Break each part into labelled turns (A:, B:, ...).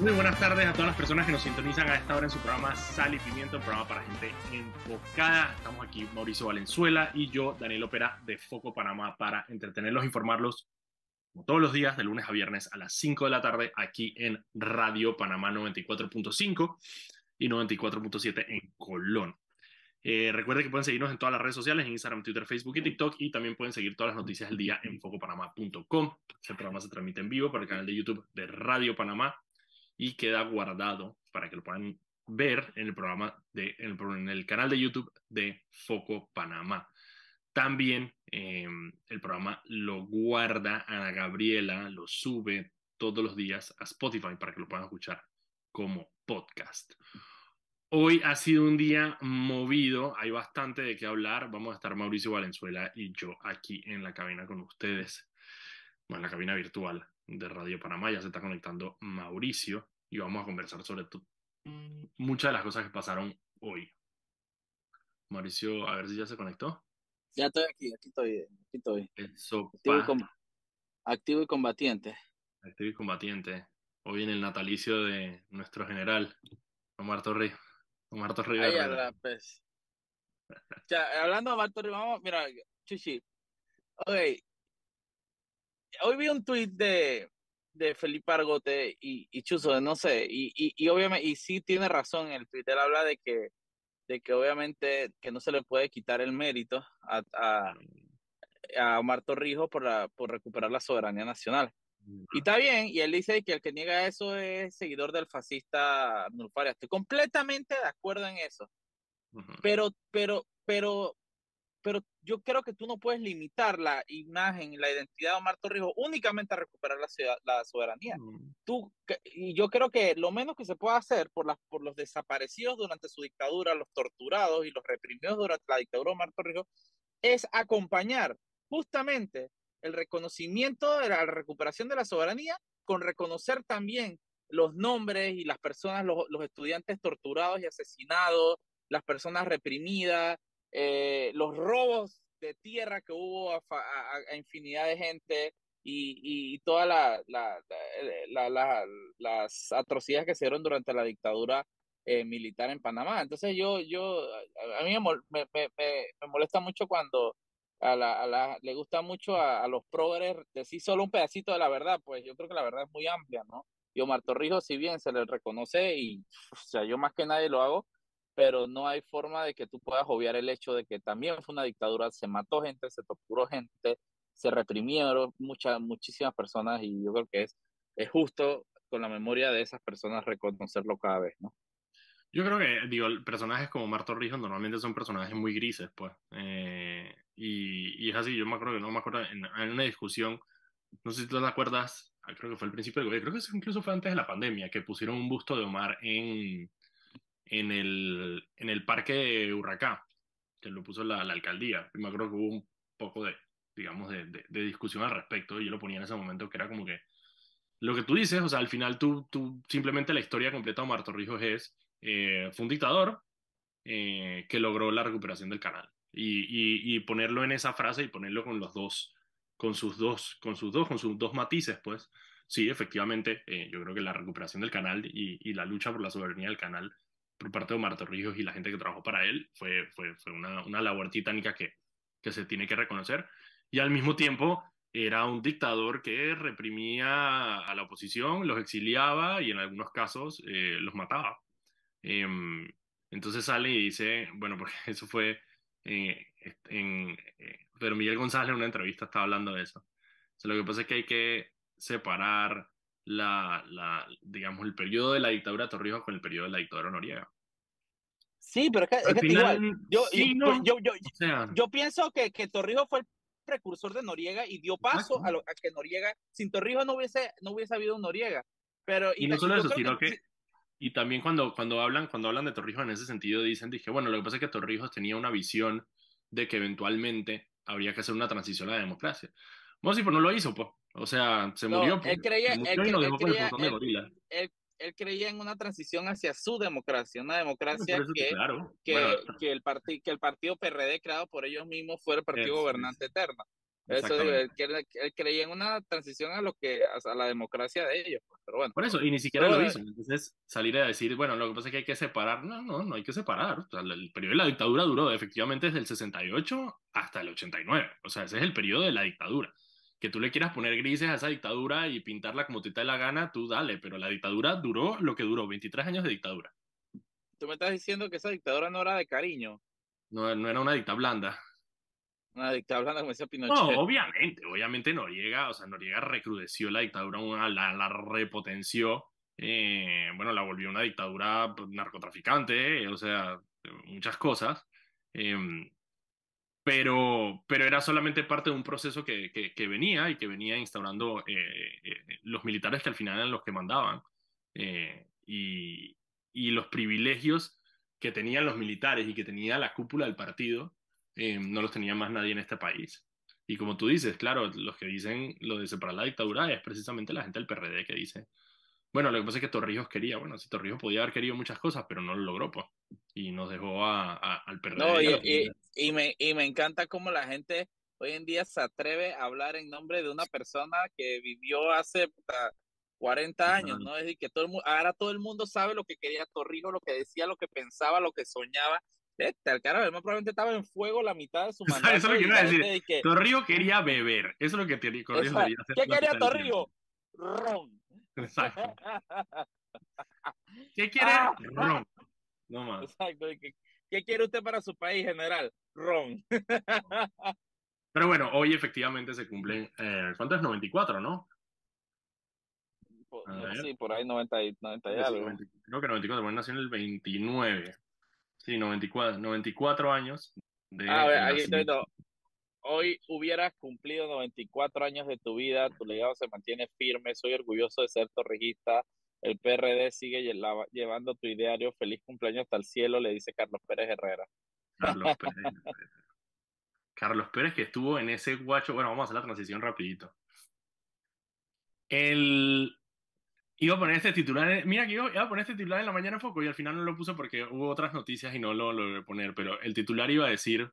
A: Muy buenas tardes a todas las personas que nos sintonizan a esta hora en su programa Sal y Pimiento, un programa para gente enfocada. Estamos aquí Mauricio Valenzuela y yo, Daniel Opera de Foco Panamá, para entretenerlos, informarlos como todos los días, de lunes a viernes a las 5 de la tarde, aquí en Radio Panamá 94.5 y 94.7 en Colón. Eh, recuerden que pueden seguirnos en todas las redes sociales, en Instagram, Twitter, Facebook y TikTok, y también pueden seguir todas las noticias del día en focopanamá.com. Este programa se transmite en vivo por el canal de YouTube de Radio Panamá y queda guardado para que lo puedan ver en el programa de, en el, canal de YouTube de Foco Panamá. También em, el programa lo guarda Ana Gabriela, lo sube todos los días a Spotify para que lo puedan escuchar como podcast. Hoy ha sido un día movido, hay bastante de qué hablar. Vamos a estar Mauricio Valenzuela y yo aquí en la cabina con ustedes, bueno, en la cabina virtual de Radio Panamá. Ya se está conectando Mauricio y vamos a conversar sobre muchas de las cosas que pasaron hoy. Mauricio, a ver si ya se conectó.
B: Ya estoy aquí, aquí estoy, aquí estoy. Activo, y activo y combatiente.
A: Activo y combatiente. Hoy en el natalicio de nuestro general, Omar Torres. Omar Torrijos.
B: pues. Ya, hablando de Omar Torrijos, vamos, mira, Chuchi. Ok. Hoy vi un tweet de, de Felipe Argote y, y Chuzo, no sé, y, y, y, obviamente, y sí tiene razón, el Twitter habla de que, de que obviamente que no se le puede quitar el mérito a, a, a Omar Torrijos por, la, por recuperar la soberanía nacional. Y está bien, y él dice que el que niega eso es seguidor del fascista Nulfaria. Estoy completamente de acuerdo en eso. Pero, pero, pero, pero yo creo que tú no puedes limitar la imagen, la identidad de Omar Torrijos únicamente a recuperar la, la soberanía. tú, y yo creo que lo menos que se puede hacer por, las, por los desaparecidos durante su dictadura, los torturados y los reprimidos durante la dictadura de Omar Torrijos, es acompañar justamente el reconocimiento de la recuperación de la soberanía con reconocer también los nombres y las personas, los, estudiantes torturados y asesinados, las personas reprimidas, eh, los robos de tierra que hubo a, infinidad de gente y, todas las atrocidades que se dieron durante la dictadura eh, militar en Panamá. Entonces yo, yo, a mí me, me molesta mucho cuando a la, a la, le gusta mucho a, a los progres decir solo un pedacito de la verdad, pues yo creo que la verdad es muy amplia, ¿no? Y Omar Torrijos, si bien se le reconoce, y o sea, yo más que nadie lo hago, pero no hay forma de que tú puedas obviar el hecho de que también fue una dictadura, se mató gente, se torturó gente, se reprimieron muchas, muchísimas personas, y yo creo que es, es justo con la memoria de esas personas reconocerlo cada vez, ¿no?
A: Yo creo que, digo, personajes como Marto Rijos normalmente son personajes muy grises, pues. Eh, y, y, es así, yo me acuerdo que no me acuerdo, en, en, una discusión, no sé si tú te acuerdas, creo que fue al principio del creo que incluso fue antes de la pandemia, que pusieron un busto de Omar en, en, el, en el parque de Huracán, que lo puso la, la alcaldía. Y me acuerdo que hubo un poco de, digamos, de, de, de discusión al respecto, y yo lo ponía en ese momento, que era como que, lo que tú dices, o sea, al final tú, tú simplemente la historia completa de Omar Torrijos es eh, fue un dictador eh, que logró la recuperación del canal. Y, y, ponerlo en esa frase y ponerlo con los dos, con sus dos, con sus dos, con sus dos matices, pues sí, efectivamente, eh, yo creo que la recuperación del canal y, y, la lucha por la soberanía del canal por parte de Omar Torrijos y la gente que trabajó para él fue, fue, fue una, una labor titánica que, que se tiene que reconocer. Y al mismo tiempo, era un dictador que reprimía a la oposición, los exiliaba y en algunos casos los mataba. Em, entonces sale y dice, bueno, porque eso fue eh, en, eh, pero Miguel González en una entrevista estaba hablando de eso. lo que pasa es que hay que separar la, la, digamos, el periodo de la dictadura de Torrijos con el periodo de la dictadura Noriega.
B: Sí, pero es que, igual, yo, yo, yo, yo, pienso que, que Torrijos fue el precursor de Noriega y dio paso a, lo, a, que Noriega, sin Torrijos no hubiese, no hubiese habido un Noriega. Pero,
A: y, no solo eso, sino que, y también cuando, cuando, hablan, cuando hablan de Torrijos en ese sentido, dicen, dije, bueno, lo que pasa es que Torrijos tenía una visión de que eventualmente habría que hacer una transición a la democracia. Bueno, pues no lo hizo, pues. O sea, se murió.
B: Él creía, él, creía, en una transición hacia su democracia, una democracia que, que, que, el que el Partido PRD creado por ellos mismos fuera el partido gobernante eterno. Eso digo, él, creía en una transición a lo que a la democracia de ellos, pues, pero bueno.
A: Por eso, y ni siquiera lo hizo. Entonces, salir a decir, bueno, lo que pasa es que hay que separar. No, no, no hay que separar. el periodo de la dictadura duró efectivamente desde el 68 hasta el 89. O sea, ese es el periodo de la dictadura. Que tú le quieras poner grises a esa dictadura y pintarla como te dé la gana, tú dale, pero la dictadura duró lo que duró, 23 años de dictadura.
B: Tú me estás diciendo que esa dictadura no era de cariño.
A: No, no era una dicta blanda.
B: Una dictadura blanda como decía Pinochet.
A: No, obviamente, obviamente Noriega, o sea, Noriega recrudeció la dictadura, una, la, la repotenció, eh, bueno, la volvió una dictadura pues, narcotraficante, o sea, muchas cosas. Em, pero, pero era solamente parte de un proceso que, que, venía y que venía instaurando eh, eh, los militares que al final eran los que mandaban. y, y los privilegios que tenían los militares y que tenía la cúpula del partido, eh, no los tenía más nadie en este país. Y como tú dices, claro, los que dicen lo de separar la dictadura es precisamente la gente del PRD que dice, bueno, lo que pasa es que Torrijos quería, bueno, si Torrijos podía haber querido muchas cosas, pero no lo logró, pues, y nos dejó a, al PRD.
B: No, y, y, me, y me encanta cómo la gente hoy en día se atreve a hablar en nombre de una persona que vivió hace 40 años, ¿no? Es decir, que todo el mundo, ahora todo el mundo sabe lo que quería Torrijos, lo que decía, lo que pensaba, lo que soñaba. Este, al cara, probablemente estaba en fuego la mitad de su mandato.
A: Eso es lo que iba a decir. Torrijos quería beber. Eso es lo que quería hacer.
B: ¿Qué quería Torrijos? Ron.
A: Exacto. ¿Qué quiere? Ah. Ron. No más.
B: Exacto. ¿Qué, quiere usted para su país, general? Ron.
A: Pero bueno, hoy efectivamente se cumplen, eh, ¿cuánto es? 94, ¿no?
B: sí, por ahí 90 y, 90
A: creo que 94, bueno, nació en el 29. Sí, 94, 94 años.
B: De ah, aquí Hoy hubieras cumplido 94 años de tu vida, tu legado se mantiene firme, soy orgulloso de ser torrijista, el PRD sigue llevando tu ideario, feliz cumpleaños hasta el cielo, le dice Carlos Pérez Herrera.
A: Carlos Pérez. Carlos Pérez que estuvo en ese guacho, bueno, vamos a hacer la transición rapidito. El Iba a poner este titular, mira que iba, a poner este titular en la mañana foco y al final no lo puse porque hubo otras noticias y no lo logré poner, pero el titular iba a decir,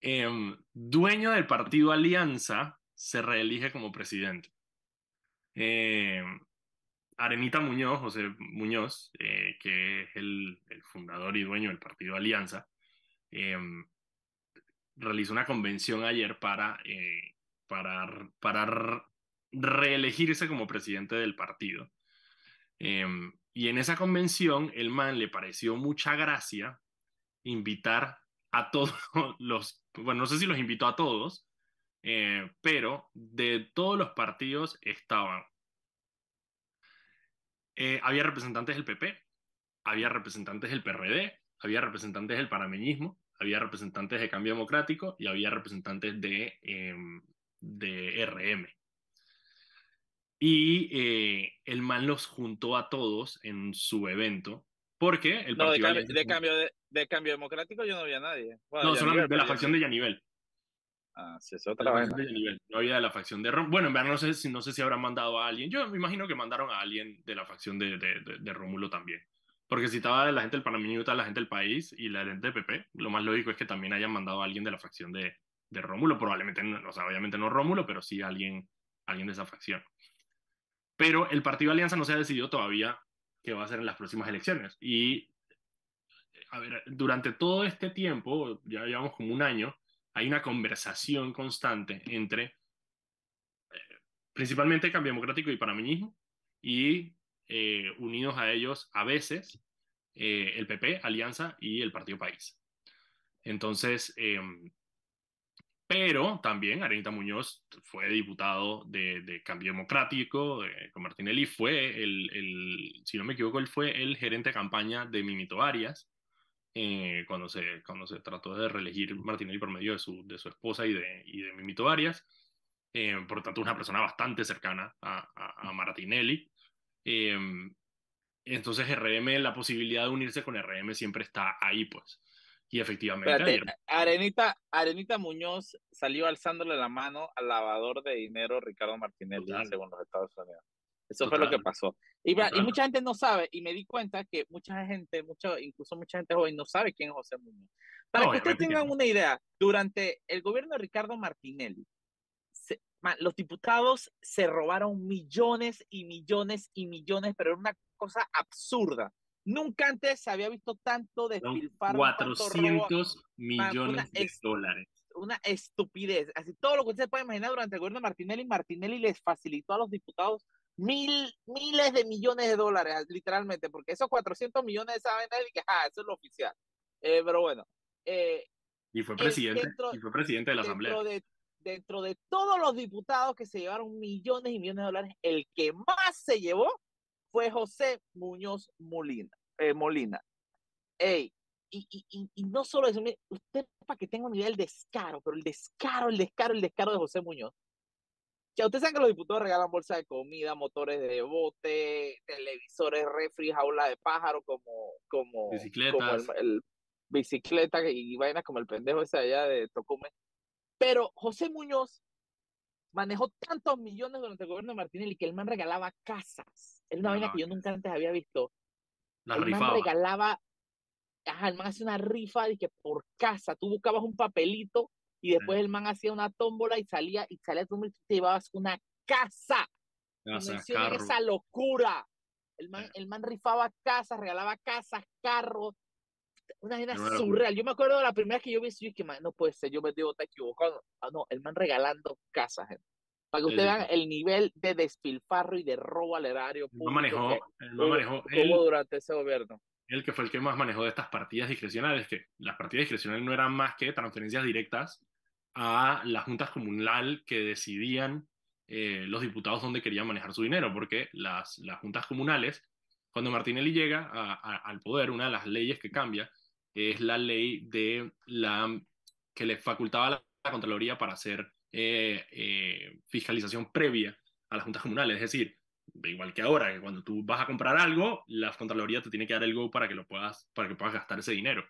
A: em, dueño del partido Alianza se reelige como presidente. Em, Arenita Muñoz, José Muñoz, eh, que es el, fundador y dueño del partido Alianza, em, realizó una convención ayer para, eh, para, para reelegirse como presidente del partido. Y en esa convención, el man le pareció mucha gracia invitar a todos los, bueno, no sé si los invitó a todos, eh, pero de todos los partidos estaban. Eh, había representantes del PP, había representantes del PRD, había representantes del panameñismo, había representantes de Cambio Democrático y había representantes de, em, de RM. Y eh, el man los juntó a todos en su evento, porque el
B: partido... de, cambio, de, cambio, democrático yo no había nadie.
A: no, solamente de la facción de Yanivel.
B: Ah, sí, es otra vez.
A: No había de la facción de Rómulo. Bueno, en verdad no sé, si, no sé si habrán mandado a alguien. Yo me imagino que mandaron a alguien de la facción de, de, de, Rómulo también. Porque si estaba la gente del Panameño, la gente del país y la gente del PP, lo más lógico es que también hayan mandado a alguien de la facción de, de Rómulo. Probablemente, no, o sea, obviamente no Rómulo, pero sí alguien, alguien de esa facción pero el Partido Alianza no se ha decidido todavía qué va a hacer en las próximas elecciones. Y, a ver, durante todo este tiempo, ya llevamos como un año, hay una conversación constante entre eh, principalmente Cambio Democrático y Panameñismo, y eh, unidos a ellos a veces eh, el PP, Alianza y el Partido País. Entonces, em, pero también Arenita Muñoz fue diputado de, Cambio Democrático con Martinelli, fue el, el, si no me equivoco, él fue el gerente de campaña de Mimito Arias, eh, cuando, se, cuando se trató de reelegir Martinelli por medio de su, de su esposa y de, y de Mimito Arias. Eh, por lo tanto, una persona bastante cercana a, a, Martinelli. Eh, entonces, RM, la posibilidad de unirse con RM siempre está ahí, pues. Y efectivamente.
B: Arenita, Arenita Muñoz salió alzándole la mano al lavador de dinero Ricardo Martinelli, según los Estados Unidos. Eso fue lo que pasó. Y, y, mucha gente no sabe, y me di cuenta que mucha gente, mucho, incluso mucha gente joven, no sabe quién es José Muñoz. Para que ustedes tengan una idea, durante el gobierno de Ricardo Martinelli, los diputados se robaron millones y millones y millones, pero era una cosa absurda. Nunca antes se había visto tanto despilfarro.
A: 400 millones de dólares.
B: Una estupidez. Así todo lo que usted puede imaginar durante el gobierno de Martinelli, Martinelli les facilitó a los diputados mil, miles de millones de dólares, literalmente, porque esos 400 millones de esa vaina, que, ah, eso es lo oficial. Eh, pero bueno. Eh,
A: y fue presidente, y fue presidente de la Asamblea.
B: dentro de todos los diputados que se llevaron millones y millones de dólares, el que más se llevó fue José Muñoz Molina. Eh, Molina. Ey, y, y, y, no solo eso, usted para que tenga un nivel descaro, pero el descaro, el descaro, el descaro de José Muñoz. Ya ustedes saben que los diputados regalan bolsas de comida, motores de bote, televisores, refri, jaula de pájaro, como, como,
A: Bicicletas.
B: como el, bicicleta y vainas como el pendejo ese allá de Tocumen. Pero José Muñoz manejó tantos millones durante el gobierno de Martinelli que el man regalaba casas. Es una vaina que yo nunca antes había visto.
A: La
B: el
A: man
B: regalaba, ajá, el man hacía una rifa de que por casa, tú buscabas un papelito y después el man hacía una tómbola y salía, y salía tú te llevabas una casa.
A: casa
B: esa locura. El man, el man rifaba casas, regalaba casas, carros, una vaina surreal. Yo me acuerdo de la primera vez que yo vi eso, y que no puede ser, yo me debo estar equivocado. Ah, no, el man regalando casas, gente. Para que ustedes vean el nivel de despilfarro y de robo al erario.
A: No manejó, no manejó
B: durante ese gobierno.
A: Él que fue el que más manejó de estas partidas discrecionales, que las partidas discrecionales no eran más que transferencias directas a las juntas comunal que decidían eh, los diputados dónde querían manejar su dinero, porque las, las juntas comunales, cuando Martinelli llega al poder, una de las leyes que cambia es la ley de la que le facultaba a la Contraloría para hacer eh, eh, fiscalización previa a las juntas comunales. Es decir, igual que ahora, que cuando tú vas a comprar algo, la Contraloría te tiene que dar el go para que lo puedas, para que puedas gastar ese dinero.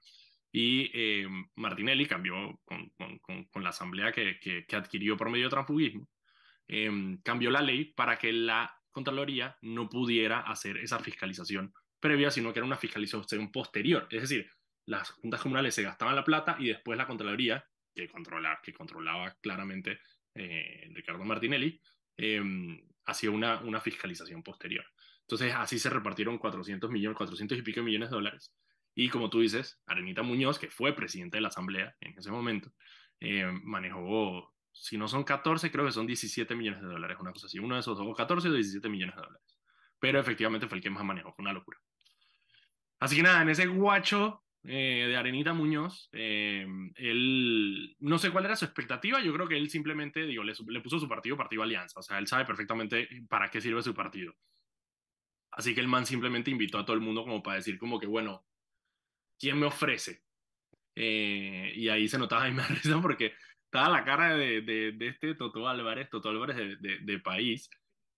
A: Y eh, Martinelli cambió con, la asamblea que, que, adquirió por medio de transfugismo, cambió la ley para que la Contraloría no pudiera hacer esa fiscalización previa, sino que era una fiscalización posterior. Es decir, las juntas comunales se gastaban la plata y después la Contraloría, que, controla, que controlaba claramente eh, Ricardo Martinelli, em, hacía una, una fiscalización posterior. Entonces así se repartieron 400 millones, 400 y pico millones de dólares. Y como tú dices, Arenita Muñoz, que fue presidente de la Asamblea en ese momento, eh, manejó, si no son 14, creo que son 17 millones de dólares, una cosa así. Uno de esos dos, 14 o 17 millones de dólares. Pero efectivamente fue el que más manejó, fue una locura. Así que nada, en ese guacho eh, de Arenita Muñoz. Eh, él, no sé cuál era su expectativa, yo creo que él simplemente, digo, le, le, puso su partido, Partido Alianza, o sea, él sabe perfectamente para qué sirve su partido. Así que el man simplemente invitó a todo el mundo como para decir como que, bueno, ¿quién me ofrece? Eh, y ahí se notaba y me risa porque estaba la cara de, de, de este Toto Álvarez, Toto Álvarez de, de, país,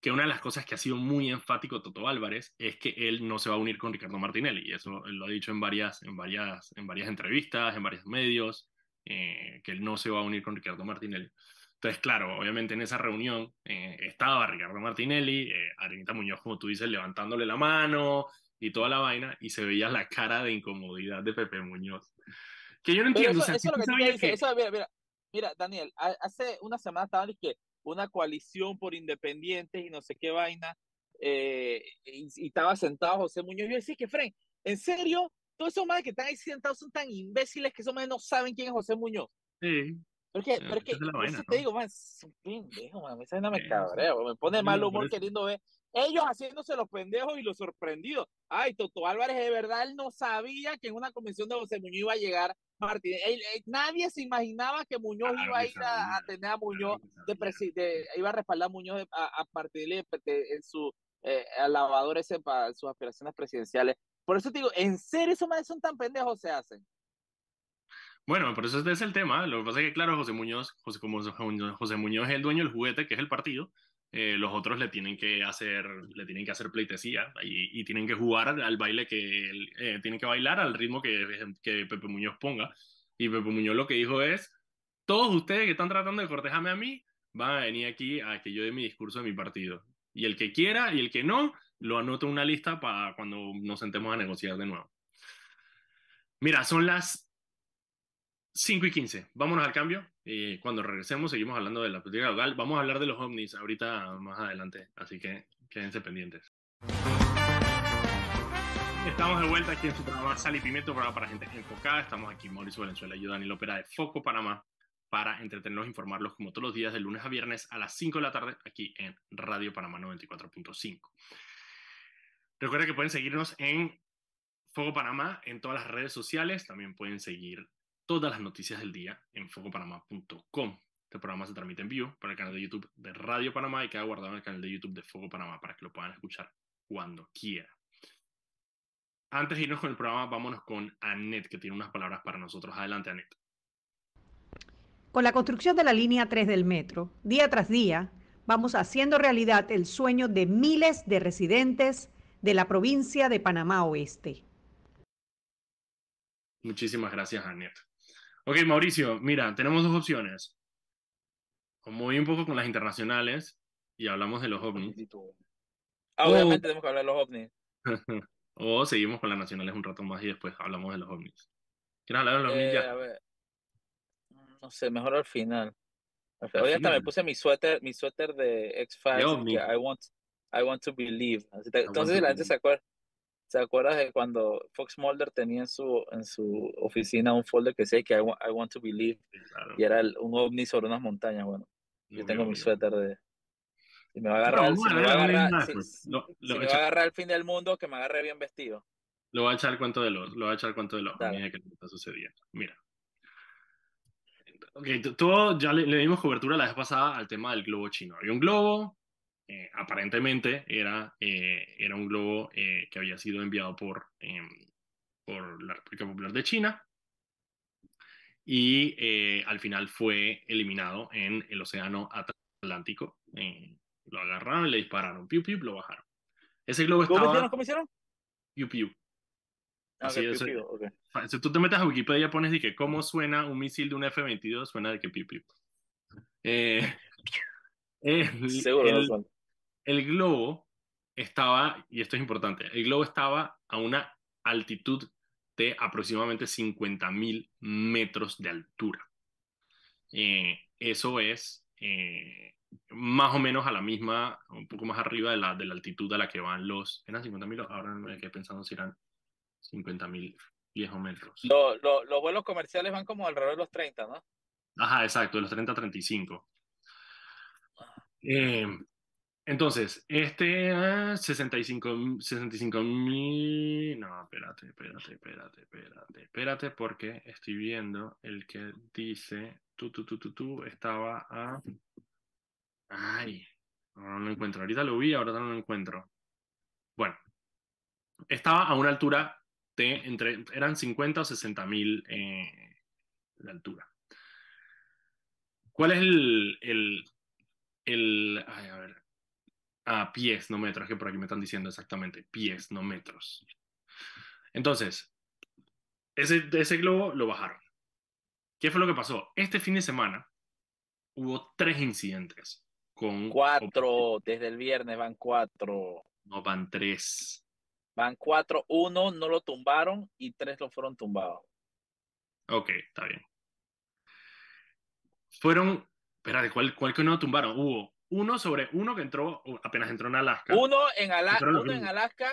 A: que una de las cosas que ha sido muy enfático Toto Álvarez es que él no se va a unir con Ricardo Martinelli, y eso él lo ha dicho en varias, en varias, en varias entrevistas, en varios medios, eh, que él no se va a unir con Ricardo Martinelli. Entonces, claro, obviamente en esa reunión eh, estaba Ricardo Martinelli, eh, Arenita Muñoz, como tú dices, levantándole la mano y toda la vaina, y se veía la cara de incomodidad de Pepe Muñoz. Que yo no entiendo.
B: Eso, es lo que, mira, mira, mira, Daniel, hace una semana estaban que una coalición por independientes y no sé qué vaina, eh, y, estaba sentado José Muñoz. Yo decía que, Fren, ¿en serio? Todos esos madres que están ahí sentados son tan imbéciles que esos madres no saben quién es José Muñoz.
A: Sí.
B: Pero es que, pero que te digo, man, es un pendejo, man, esa no me cabrea, me pone mal humor queriendo ver ellos haciéndose los pendejos y los sorprendidos. Ay, Toto Álvarez, de verdad, él no sabía que en una comisión de José Muñoz iba a llegar Martínez. nadie se imaginaba que Muñoz iba a ir a, tener a Muñoz, de, iba a respaldar a Muñoz a, a Martínez en su eh, alabador ese para sus aspiraciones presidenciales. Por eso te digo, ¿en serio esos madres son tan pendejos se hacen?
A: Bueno, por eso es el tema. Lo que pasa es que, claro, José Muñoz, José, como José Muñoz es el dueño del juguete, que es el partido, eh, los otros le tienen que hacer, le tienen que hacer pleitesía y, tienen que jugar al baile que eh, tienen que bailar al ritmo que, que Pepe Muñoz ponga. Y Pepe Muñoz lo que dijo es, todos ustedes que están tratando de cortejarme a mí, van a venir aquí a que yo dé mi discurso de mi partido. Y el que quiera y el que no, lo anoto en una lista para cuando nos sentemos a negociar de nuevo. Mira, son las 5 y 15. Vámonos al cambio Y cuando regresemos seguimos hablando de la política local. Vamos a hablar de los ovnis ahorita más adelante, así que quédense pendientes. Estamos de vuelta aquí en su programa Sal y Pimiento, programa para gente enfocada. Estamos aquí Mauricio Valenzuela y Daniel Opera de Foco Panamá para entretenerlos e informarlos como todos los días de lunes a viernes a las 5 de la tarde aquí en Radio Panamá 94.5. Recuerden que pueden seguirnos en Foco Panamá en todas las redes sociales. También pueden seguir todas las noticias del día en focopanamá.com. Este programa se transmite en vivo por el canal de YouTube de Radio Panamá y queda guardado en el canal de YouTube de Foco Panamá para que lo puedan escuchar cuando quieran. Antes de irnos con el programa, vámonos con Annette, que tiene unas palabras para nosotros. Adelante, Annette.
C: Con la construcción de la línea 3 del metro, día tras día, vamos haciendo realidad el sueño de miles de residentes de la provincia de Panamá Oeste.
A: Muchísimas gracias, Annette. Ok, Mauricio, mira, tenemos dos opciones. O muy un poco con las internacionales y hablamos de los ovnis.
B: Ah, obviamente tenemos que hablar de los ovnis.
A: O seguimos con las nacionales un rato más y después hablamos de los ovnis. ¿Quieres hablar de los ovnis ya?
B: Eh, a ver. No sé, mejor al final. Hoy hasta me puse mi suéter, mi suéter de X-Files. I want, I want to believe. Entonces la gente se acuerda, se acuerda de cuando Fox Mulder tenía en su, en su oficina un folder que decía que I want, to believe. Y era un ovni sobre unas montañas. Bueno, yo tengo mi suéter de, si me va a agarrar, el, va va el fin del mundo, que me agarre bien vestido.
A: Lo voy a echar el cuento de los, lo voy a echar el cuento de los que está sucediendo. Mira. Ok, todo ya le, dimos cobertura la vez pasada al tema del globo chino. Había un globo, eh, aparentemente era, eh, era un globo eh, que había sido enviado por, em, por la República Popular de China y al final fue eliminado en el Océano Atlántico lo agarraron y le dispararon. Piu, piu, lo bajaron. Ese globo estaba...
B: ¿Cómo hicieron? ¿Cómo hicieron?
A: Piu, piu.
B: Ah, Así piu, piu, okay.
A: Si tú te metes a Wikipedia pones de que cómo suena un misil de un F-22, suena de que piu, piu. Eh, el,
B: Seguro
A: el, el globo estaba, y esto es importante, el globo estaba a una altitud de aproximadamente 50.000 metros de altura. Eh, eso es eh, más o menos a la misma, un poco más arriba de la, de la altitud a la que van los, eran 50.000, ahora me quedé pensando si eran 50.000 viejos metros.
B: los vuelos comerciales van como alrededor de los 30, ¿no?
A: Ajá, exacto, de los 30 a 35. Eh, entonces, este 65 65 mil, no, espérate, espérate, espérate, espérate, espérate, porque estoy viendo el que dice, tú, tú, tú, tú, tú, estaba a Ay, no lo encuentro. Ahorita lo vi, ahora no lo encuentro. Bueno, estaba a una altura de entre, eran 50 o 60 mil eh, altura. ¿Cuál es el, el ay, a ver, a pies, no metros, que por aquí me están diciendo exactamente, pies, no metros. Entonces, ese, ese globo lo bajaron. ¿Qué fue lo que pasó? Este fin de semana hubo tres incidentes
B: Cuatro, desde el viernes van cuatro.
A: No, van tres.
B: Van cuatro, uno no lo tumbaron y tres lo fueron tumbados.
A: Ok, está bien. Fueron, espérate, ¿cuál, cuál que no tumbaron? Hubo uno sobre uno que entró, apenas entró en Alaska.
B: Uno en, uno en Alaska.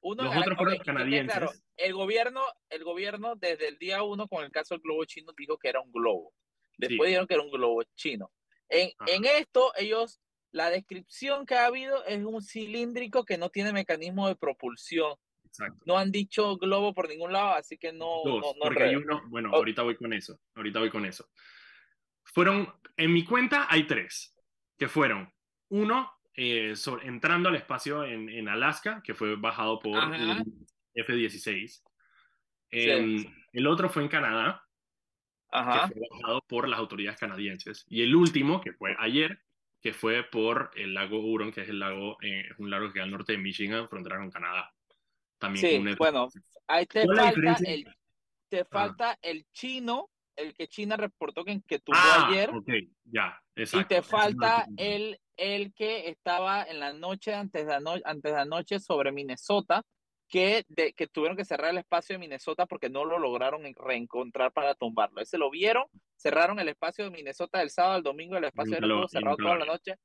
B: Uno
A: los otros fueron canadienses. Claro,
B: el gobierno, el gobierno desde el día uno con el caso del globo chino dijo que era un globo. Después dijeron que era un globo chino. En, en, esto, ellos, la descripción que ha habido es un cilíndrico que no tiene mecanismo de propulsión. Exacto. No han dicho globo por ningún lado, así que no.
A: Dos, no, porque hay uno, bueno, ahorita voy con eso. Ahorita voy con eso. Fueron, en mi cuenta hay tres, que fueron uno eh, entrando al espacio en, en, Alaska, que fue bajado por F-16. Em, el otro fue en Canadá, que fue bajado por las autoridades canadienses. Y el último, que fue ayer, que fue por el lago Huron, que es el lago, eh, un lago que al norte de Michigan, frontera con Canadá.
B: También sí, bueno, ahí te falta, el, te falta el chino, el que China reportó que, que tuvo
A: ah,
B: ayer.
A: Ok, ya, exacto.
B: Y te falta el, el que estaba en la noche, antes de, antes de anoche, sobre Minnesota, que, de, que tuvieron que cerrar el espacio de Minnesota porque no lo lograron reencontrar para tumbarlo. Ese lo vieron, cerraron el espacio de Minnesota del sábado al domingo, el espacio de lo, cerrado toda la noche.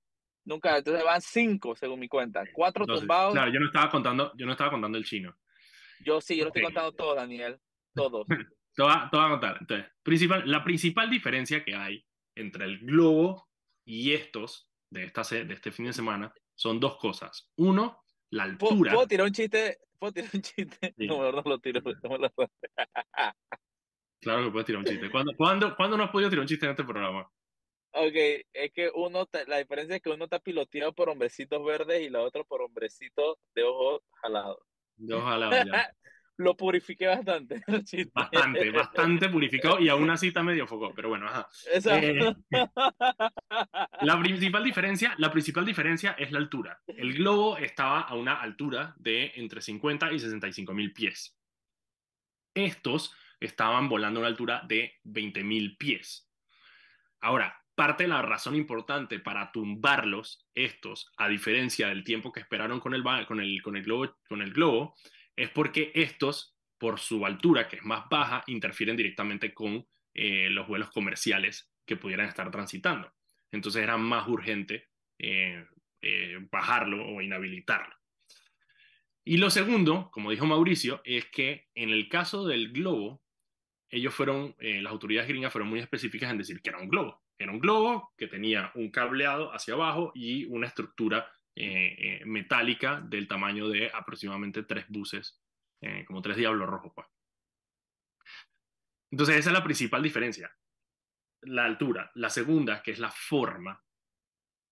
B: Nunca, entonces van cinco según mi cuenta, cuatro tumbados.
A: Claro, yo no estaba contando, yo no estaba contando el chino.
B: Yo sí, yo lo estoy contando todo, Daniel, todos.
A: te, voy a, contar. Entonces, principal, la principal diferencia que hay entre el globo y estos de, esta, de este fin de semana son dos cosas. Uno, la altura.
B: ¿Puedo, tirar un chiste? ¿Puedo tirar un chiste? No, no lo tiro. No lo...
A: claro que puedes tirar un chiste. ¿Cuándo, cuándo, ¿Cuándo no has podido tirar un chiste en este programa?
B: Ok, es que uno, la diferencia es que uno está piloteado por hombrecitos verdes y la otra por hombrecitos de ojos jalados.
A: De ojos jalados, ya.
B: Lo purifiqué bastante.
A: Bastante, bastante purificado y aún así está medio foco, pero bueno, ajá. Eh, la principal diferencia, la principal diferencia es la altura. El globo estaba a una altura de entre 50 y 65 mil pies. Estos estaban volando a una altura de 20 mil pies. Ahora, parte de la razón importante para tumbarlos, estos, a diferencia del tiempo que esperaron con el, con el, con el, globo, con el globo, es porque estos, por su altura, que es más baja, interfieren directamente con eh, los vuelos comerciales que pudieran estar transitando. Entonces era más urgente eh, eh, bajarlo o inhabilitarlo. Y lo segundo, como dijo Mauricio, es que en el caso del globo, ellos fueron, las autoridades gringas fueron muy específicas en decir que era un globo. Era un globo que tenía un cableado hacia abajo y una estructura eh, eh, metálica del tamaño de aproximadamente tres buses, eh, como tres diablos rojos. Pues. Entonces esa es la principal diferencia, la altura. La segunda, que es la forma.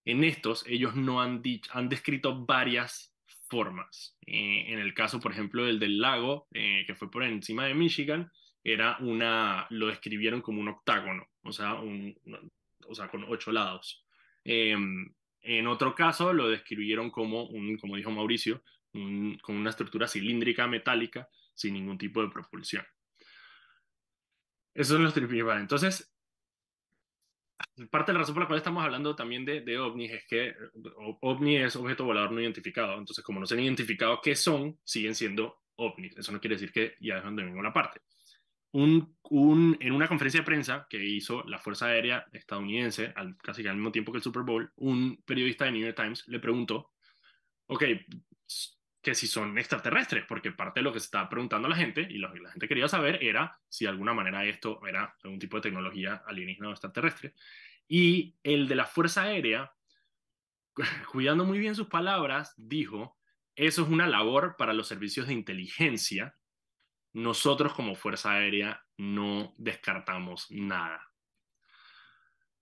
A: En estos, ellos no han, dicho, han descrito varias formas. en el caso, por ejemplo, del del lago, que fue por encima de Michigan, era una, lo describieron como un octágono, o sea, un, o sea, con ocho lados. Em, en otro caso lo describieron como, un, como dijo Mauricio, con una estructura cilíndrica metálica sin ningún tipo de propulsión. Esos son los principales. Entonces, parte de la razón por la cual estamos hablando también de, de ovnis es que ovni es objeto volador no identificado. Entonces, como no se han identificado qué son, siguen siendo ovnis. Eso no quiere decir que ya dejan de ninguna parte un, en una conferencia de prensa que hizo la Fuerza Aérea estadounidense, al, casi al mismo tiempo que el Super Bowl, un periodista de New York Times le preguntó, ok, que si son extraterrestres, porque parte de lo que se estaba preguntando a la gente y lo que la gente quería saber era si de alguna manera esto era algún tipo de tecnología alienígena o extraterrestre. Y el de la Fuerza Aérea, cuidando muy bien sus palabras, dijo, eso es una labor para los servicios de inteligencia nosotros como Fuerza Aérea no descartamos nada.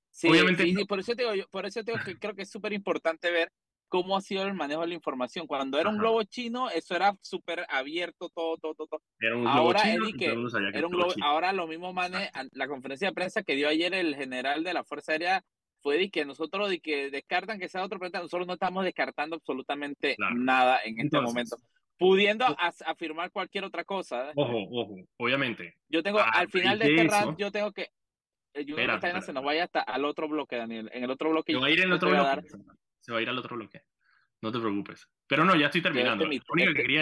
B: Sí, Obviamente, por eso, digo, por eso digo que creo que es súper importante ver cómo ha sido el manejo de la información. Cuando era un globo chino, eso era súper abierto, todo, todo, todo.
A: Era un globo ahora, chino, que
B: era un globo, ahora lo mismo mane, la conferencia de prensa que dio ayer el general de la Fuerza Aérea fue de que nosotros de que descartan que sea otro planeta, nosotros no estamos descartando absolutamente nada en este momento pudiendo afirmar cualquier otra cosa.
A: ¿eh? Ojo, ojo, obviamente.
B: Yo tengo, al final de este round, yo tengo que. Eh, yo espera, que se nos vaya hasta al otro bloque, Daniel. En el otro bloque.
A: Se va a ir en el otro bloque. Se va a ir al otro bloque. No te preocupes. Pero no, ya estoy terminando.
B: Este,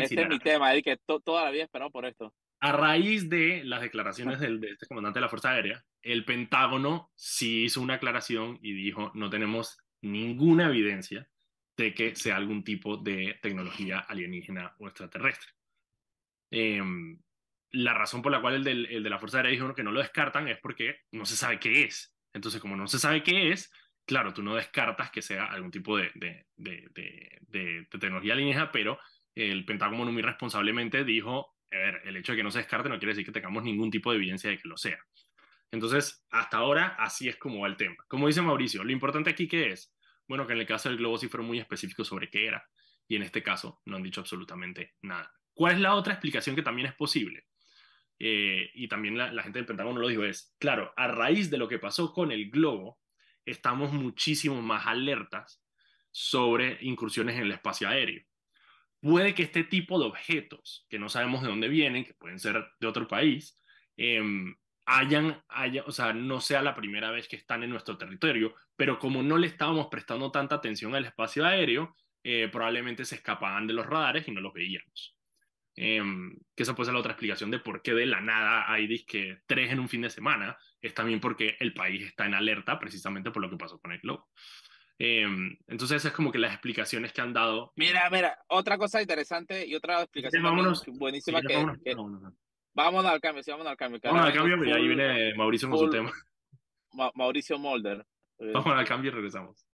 B: este, es mi tema, es que toda la vida he esperado por esto.
A: A raíz de las declaraciones del, de este comandante de la Fuerza Aérea, el Pentágono sí hizo una aclaración y dijo: no tenemos ninguna evidencia de que sea algún tipo de tecnología alienígena o extraterrestre. Em, la razón por la cual el, de la Fuerza Aérea dijo que no lo descartan es porque no se sabe qué es. Entonces, como no se sabe qué es, claro, tú no descartas que sea algún tipo de tecnología alienígena, pero el Pentágono muy responsablemente dijo, a ver, el hecho de que no se descarte no quiere decir que tengamos ningún tipo de evidencia de que lo sea. Entonces, hasta ahora, así es como va el tema. Como dice Mauricio, lo importante aquí que es, bueno, que en el caso del globo sí fueron muy específicos sobre qué era, y en este caso no han dicho absolutamente nada. ¿Cuál es la otra explicación que también es posible? Eh, y también la, gente del Pentágono lo dijo, es, claro, a raíz de lo que pasó con el globo, estamos muchísimo más alertas sobre incursiones en el espacio aéreo. Puede que este tipo de objetos, que no sabemos de dónde vienen, que pueden ser de otro país, eh, hayan, haya, o sea, no sea la primera vez que están en nuestro territorio, pero como no le estábamos prestando tanta atención al espacio aéreo, eh, probablemente se escapaban de los radares y no los veíamos. Em, que esa puede ser la otra explicación de por qué de la nada hay disque tres en un fin de semana, es también porque el país está en alerta precisamente por lo que pasó con el globo. Em, entonces, esas es como que las explicaciones que han dado.
B: Mira, mira, otra cosa interesante y otra explicación buenísima que, vámonos, al cambio, sí, vámonos al cambio.
A: Vámonos al cambio, y ahí viene Mauricio con su tema.
B: Mauricio Molder.
A: Vamos al cambio y regresamos.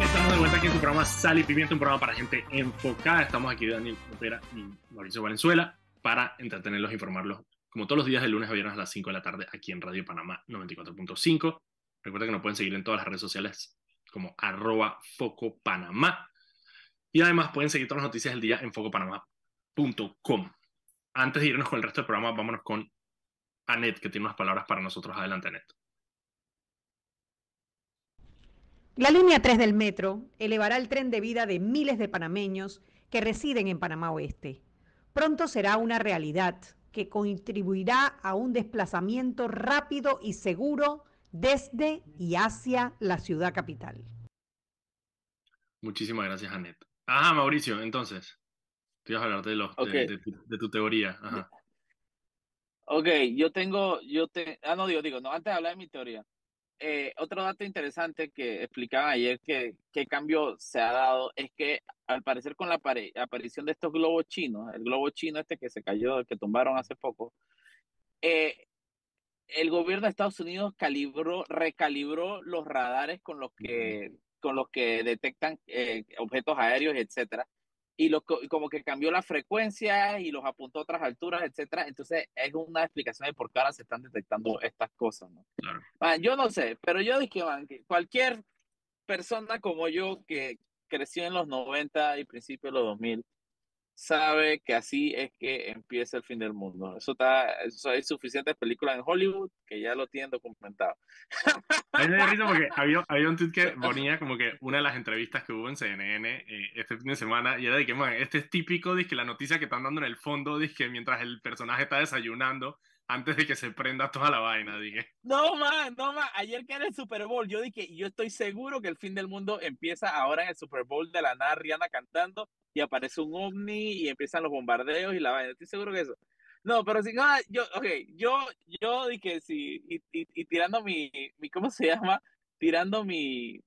A: Estamos de vuelta aquí en su programa Sal y Pimienta, un programa para gente enfocada. Estamos aquí Daniel Opera y Mauricio Valenzuela para entretenerlos e informarlos como todos los días de lunes a viernes a las 5 de la tarde aquí en Radio Panamá 94.5. Recuerda que nos pueden seguir en todas las redes sociales como arroba Foco Panamá. Y además pueden seguir todas las noticias del día en focopanamá.com. Antes de irnos con el resto del programa, vámonos con Anet, que tiene unas palabras para nosotros. Adelante, Anet.
C: La línea 3 del metro elevará el tren de vida de miles de panameños que residen en Panamá Oeste. Pronto será una realidad que contribuirá a un desplazamiento rápido y seguro desde y hacia la ciudad capital.
A: Muchísimas gracias, Anet. Ajá, Mauricio, entonces, te ibas a hablar de, los, de, tu, teoría. Ajá.
B: Ok, yo tengo, yo te, ah, no digo, digo, no, antes de hablar de mi teoría, eh, otro dato interesante que explicaba ayer que qué cambio se ha dado es que al parecer con la aparición de estos globos chinos, el globo chino este que se cayó, que tumbaron hace poco, eh, el gobierno de Estados Unidos calibró, recalibró los radares con los que, con los que detectan eh, objetos aéreos, etcétera y lo, como que cambió la frecuencia y los apuntó a otras alturas, etcétera. Entonces es una explicación de por qué ahora se están detectando estas cosas, ¿no? yo no sé, pero yo dije, man, que cualquier persona como yo que creció en los 90 y principios de los 2000 sabe que así es que empieza el fin del mundo. Eso está, eso hay suficientes películas en Hollywood que ya lo tienen documentado.
A: A mí me risa porque había, había, un tweet que ponía como que una de las entrevistas que hubo en CNN eh, este fin de semana y era de que, man, este es típico de que la noticia que están dando en el fondo, de que mientras el personaje está desayunando, antes de que se prenda toda la vaina, dije.
B: No, man, no, man. Ayer que era el Super Bowl, yo dije, yo estoy seguro que el fin del mundo empieza ahora en el Super Bowl de la nada Rihanna cantando y aparece un ovni y empiezan los bombardeos y la vaina. Estoy seguro que eso. No, pero si no, yo, ok, yo, yo dije sí, y, y, tirando mi, mi, ¿cómo se llama? Tirando mi,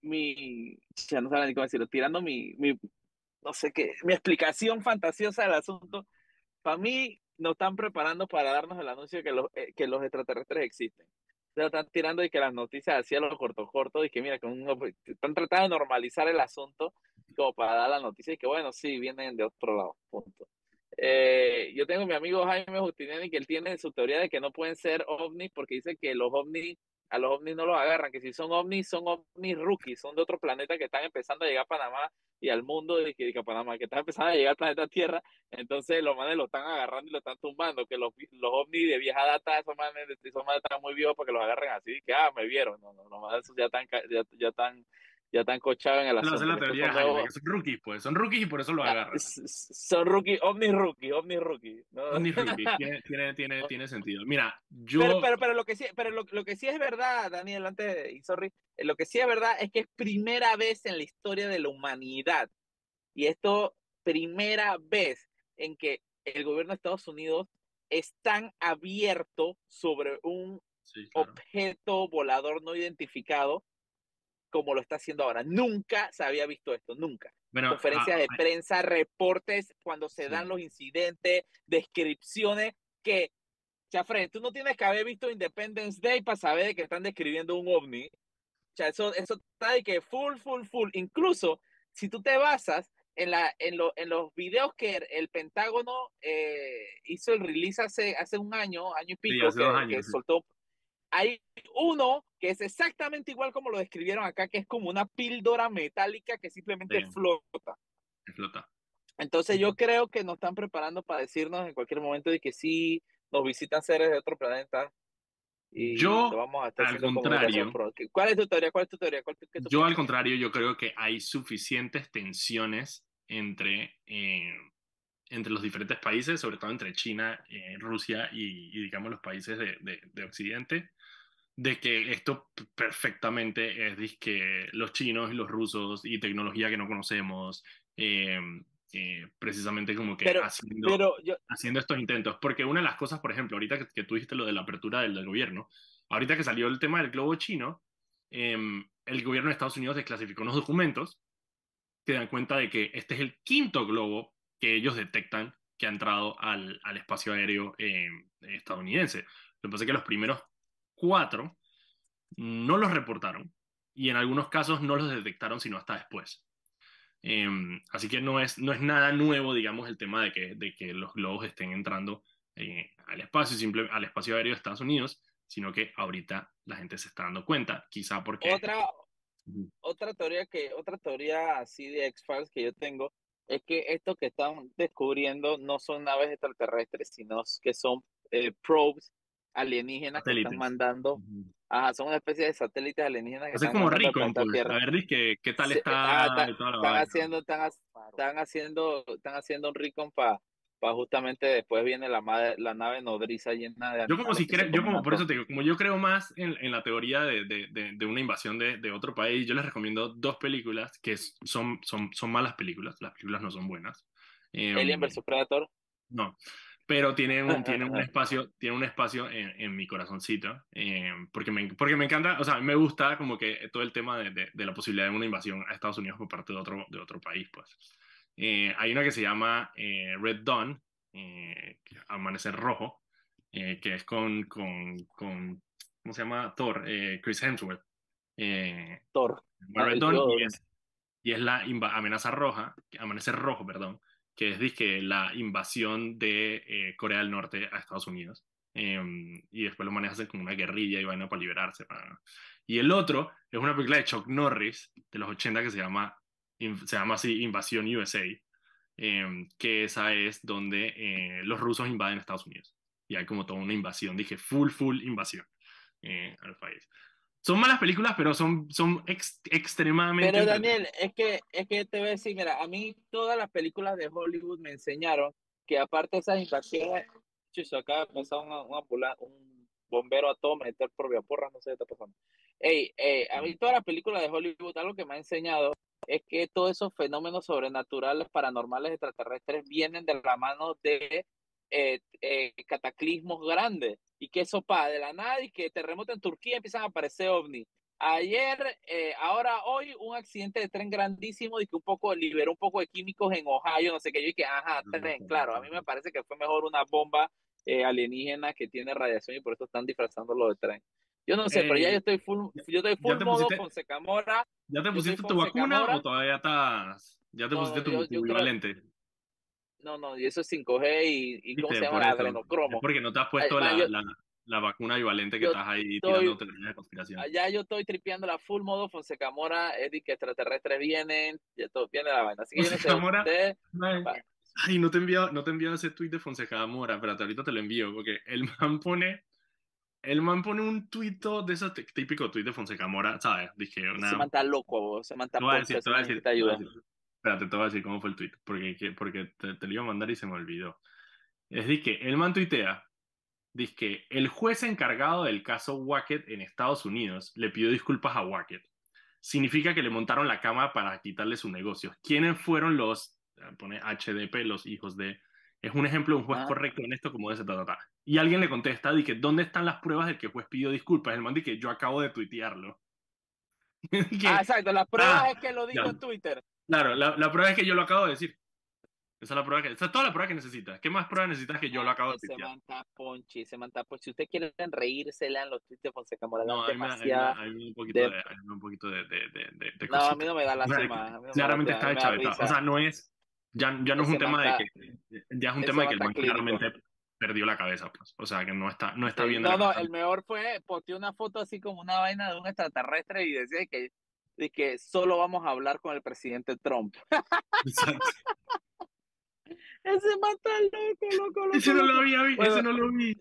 B: mi, ya no saben ni cómo decirlo, tirando mi, mi, no sé qué, mi explicación fantasiosa del asunto. Para mí, nos están preparando para darnos el anuncio de que los, eh, que los extraterrestres existen. Se están tirando y que las noticias así a los cortos cortos y que mira, que están tratando de normalizar el asunto como para dar la noticia y que bueno, sí, vienen de otro lado, punto. Eh, yo tengo mi amigo Jaime Justiniani que él tiene su teoría de que no pueden ser ovnis porque dice que los ovnis a los ovnis no los agarran, que si son ovnis, son ovnis rookies, son de otro planeta que están empezando a llegar a Panamá y al mundo de que, a Panamá, que están empezando a llegar al planeta Tierra, entonces los manes lo están agarrando y lo están tumbando, que los, los ovnis de vieja data, esos manes, esos manes están muy viejos para que los agarren así, que ah, me vieron, no, no, los manes ya están, ya, ya están ya están cochados en el asunto.
A: No, la teoría son, son rookies, pues. Son rookies y por eso lo ah, agarran.
B: Son rookies, ovni rookie, ovni rookie.
A: ¿no? Omni rookie, tiene, tiene, tiene, sentido. Mira, yo...
B: Pero, pero, pero, lo, que sí, pero lo, lo, que sí es verdad, Daniel, antes, y sorry, eh, lo que sí es verdad es que es primera vez en la historia de la humanidad, y esto, primera vez en que el gobierno de Estados Unidos es tan abierto sobre un objeto volador no identificado como lo está haciendo ahora. Nunca se había visto esto, nunca. Conferencias ah, de prensa, reportes, cuando se dan los incidentes, descripciones que, Chafren, tú no tienes que haber visto Independence Day para saber que están describiendo un ovni. O sea, eso, eso está de que full, full, full. Incluso si tú te basas en, la, en, lo, en los videos que el Pentágono eh, hizo el release hace, hace un año, año y pico, que, soltó, hay uno que es exactamente igual como lo describieron acá, que es como una píldora metálica que simplemente flota.
A: Flota.
B: Entonces yo creo que nos están preparando para decirnos en cualquier momento de que sí nos visitan seres de otro planeta.
A: Y yo, vamos a estar al contrario.
B: ¿Cuál es tu teoría? ¿Cuál es tu teoría?
A: yo, al contrario, yo creo que hay suficientes tensiones entre, eh, entre los diferentes países, sobre todo entre China, eh, Rusia y, digamos, los países de, de, de Occidente, de que esto perfectamente es que los chinos y los rusos y tecnología que no conocemos em, eh, precisamente como que
B: Pero,
A: haciendo,
B: pero yo,
A: haciendo estos intentos. Porque una de las cosas, por ejemplo, ahorita que, que tú dijiste lo de la apertura del, del gobierno, ahorita que salió el tema del globo chino, em, el gobierno de Estados Unidos desclasificó unos documentos que dan cuenta de que este es el quinto globo que ellos detectan que ha entrado al, al espacio aéreo em, estadounidense. Lo que pasa es que los primeros cuatro no los reportaron y en algunos casos no los detectaron sino hasta después. Em, así que no es, no es nada nuevo, digamos, el tema de que, de que los globos estén entrando eh, al espacio, simple, al espacio aéreo de Estados Unidos, sino que ahorita la gente se está dando cuenta, quizá porque...
B: Otra, otra teoría que, otra teoría así de X-Files que yo tengo es que esto que están descubriendo no son naves extraterrestres, sino que son eh, probes alienígenas que están mandando. Ajá, son una especie de satélites alienígenas que
A: es como rico, pues. a ver, ¿qué, qué tal está?
B: están, haciendo, están, están, haciendo, están haciendo un recon para pa justamente después viene la, madre, la nave nodriza llena de
A: Yo como si creo, yo como, por eso te digo, como yo creo más en, en la teoría de, de, de, una invasión de, de, otro país, yo les recomiendo dos películas que son, son, son malas películas, las películas no son buenas.
B: Alien vs Predator.
A: No, pero tiene un, tiene un espacio, tiene un espacio en, en mi corazoncito, eh, porque, me, porque me encanta, o sea, me gusta como que todo el tema de, de, de, la posibilidad de una invasión a Estados Unidos por parte de otro, de otro país, pues. Eh, hay una que se llama eh, Red Dawn, Amanecer Rojo, que es con, con, con, ¿cómo se llama? Thor, Chris Hemsworth.
B: Thor.
A: Red Dawn, y es, y es la amenaza roja, Amanecer Rojo, perdón, que es que la invasión de eh, Corea del Norte a Estados Unidos. Eh, y después lo manejan como una guerrilla y vaina para liberarse. Para... Y el otro es una película de Chuck Norris de los 80 que se llama, se llama así Invasión USA, eh, que esa es donde eh, los rusos invaden Estados Unidos. Y hay como toda una invasión, dije, full, full invasión eh, al país. Son malas películas, pero son, son ex, extremadamente.
B: Pero Daniel, es que, es que te voy a decir, mira, a mí todas las películas de Hollywood me enseñaron que aparte de esas invasiones, chucho, acá empezó una, una, un bombero a todo meter por vía porra, no sé qué está pasando. Ey, eh, a mí todas las películas de Hollywood, algo que me ha enseñado es que todos esos fenómenos sobrenaturales, paranormales, extraterrestres, vienen de la mano de eh, eh, cataclismos grandes y que eso pa de la nada y que terremoto en Turquía empiezan a aparecer ovnis. Ayer, eh, ahora hoy, un accidente de tren grandísimo y que un poco liberó un poco de químicos en Ohio, no sé qué, yo y que, ajá, tren, claro, a mí me parece que fue mejor una bomba eh, alienígena que tiene radiación y por eso están disfrazándolo de tren. Yo no sé, pero ya yo estoy full, yo estoy full modo Fonseca Mora.
A: ¿Ya te pusiste tu vacuna o todavía estás, ya te pusiste tu equivalente?
B: No, no, y eso es 5G y, y ¿cómo se llama? Adrenocromo.
A: porque no te has puesto la, la, la, vacuna bivalente que estás ahí tirando teorías de conspiración.
B: Allá yo estoy tripeando la full modo Fonseca Mora, Eddie, que extraterrestres vienen, ya todo viene la vaina. Así que Fonseca
A: Mora, ay, no te envío, no te envío ese tweet de Fonseca Mora, pero ahorita te lo envío, porque el man pone el man pone un tuito de esos típico tuit de Fonseca Mora, ¿sabes? Dije, una...
B: Se manta loco, se manta
A: loco. Te voy a decir, te voy a decir, Espérate, te voy a decir cómo fue el tweet, porque, porque te, te, lo iba a mandar y se me olvidó. Es de que el man tuitea, dice que el juez encargado del caso Wackett en Estados Unidos le pidió disculpas a Wackett. Significa que le montaron la cama para quitarle su negocio. ¿Quiénes fueron los, pone HDP, los hijos de... Es un ejemplo de un juez ah. correcto en esto como de ese ta, Y alguien le contesta, dice, ¿dónde están las pruebas de que el juez pidió disculpas? El man dice, yo acabo de tuitearlo.
B: ah, exacto, la prueba ah, es que lo digo en Twitter.
A: Claro, la, la, prueba es que yo lo acabo de decir. Esa es la prueba que, esa es toda la prueba que necesitas. ¿Qué más prueba necesitas que yo lo acabo de decir?
B: Se manta Ponchi, se manta Ponchi. Si ustedes quieren reírse, lean los tweets de Fonseca Morales.
A: No, hay,
B: demasiado
A: hay, un poquito de, hay un poquito de, de, de, de
B: No, a mí no me da la semana.
A: claramente está hecha O sea, no es, ya, ya no es un tema de que, ya es un tema de que el man claramente perdió la cabeza, pues. O sea, que no está, no está viendo.
B: No, no, el mejor fue, posteó una foto así como una vaina de un extraterrestre y decía que de que solo vamos a hablar con el presidente Trump. Exacto. Ese mata loco, loco, loco.
A: Ese no lo había visto, ese no lo vi.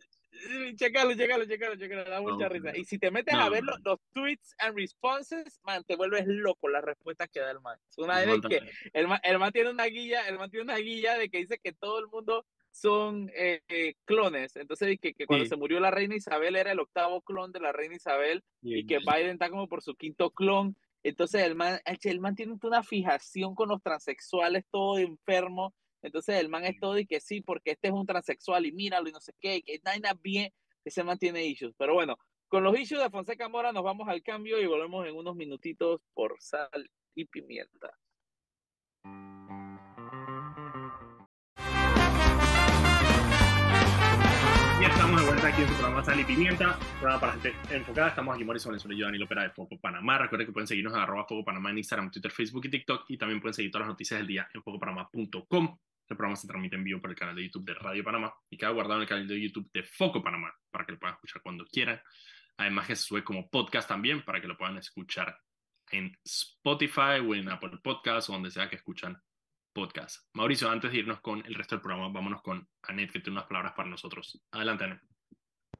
B: Checalo, checalo, checalo, checalo, da mucha risa. Y si te metes a ver los, tweets and responses, man, te vuelves loco las respuestas que da el man. Es una vez que el man, el man, tiene una guía, el man tiene una guía de que dice que todo el mundo son eh, eh, clones. Entonces, que, que cuando se murió la reina Isabel era el octavo clon de la reina Isabel y que Biden está como por su quinto clon Entonces el man, el man tiene una fijación con los transexuales, todo enfermo. Entonces el man es todo y que sí, porque este es un transexual y míralo y no sé qué, que nada bien que se mantiene issues. Pero bueno, con los issues de Fonseca Mora nos vamos al cambio y volvemos en unos minutitos por sal y pimienta.
A: Estamos de vuelta aquí en su programa Sal y Pimienta, programa para gente enfocada. Estamos aquí Mauricio Valenzuela y yo, Danilo Opera de Foco Panamá. Recuerden que pueden seguirnos en arroba Foco Panamá en Instagram, Twitter, Facebook y TikTok. Y también pueden seguir todas las noticias del día en focopanamá.com. El programa se transmite en vivo por el canal de YouTube de Radio Panamá y queda guardado en el canal de YouTube de Foco Panamá para que lo puedan escuchar cuando quieran. Además que se sube como podcast también para que lo puedan escuchar en Spotify o en Apple Podcasts o donde sea que escuchan podcast. Mauricio, antes de irnos con el resto del programa, vámonos con Anet, que tiene unas palabras para nosotros. Adelante, Anet.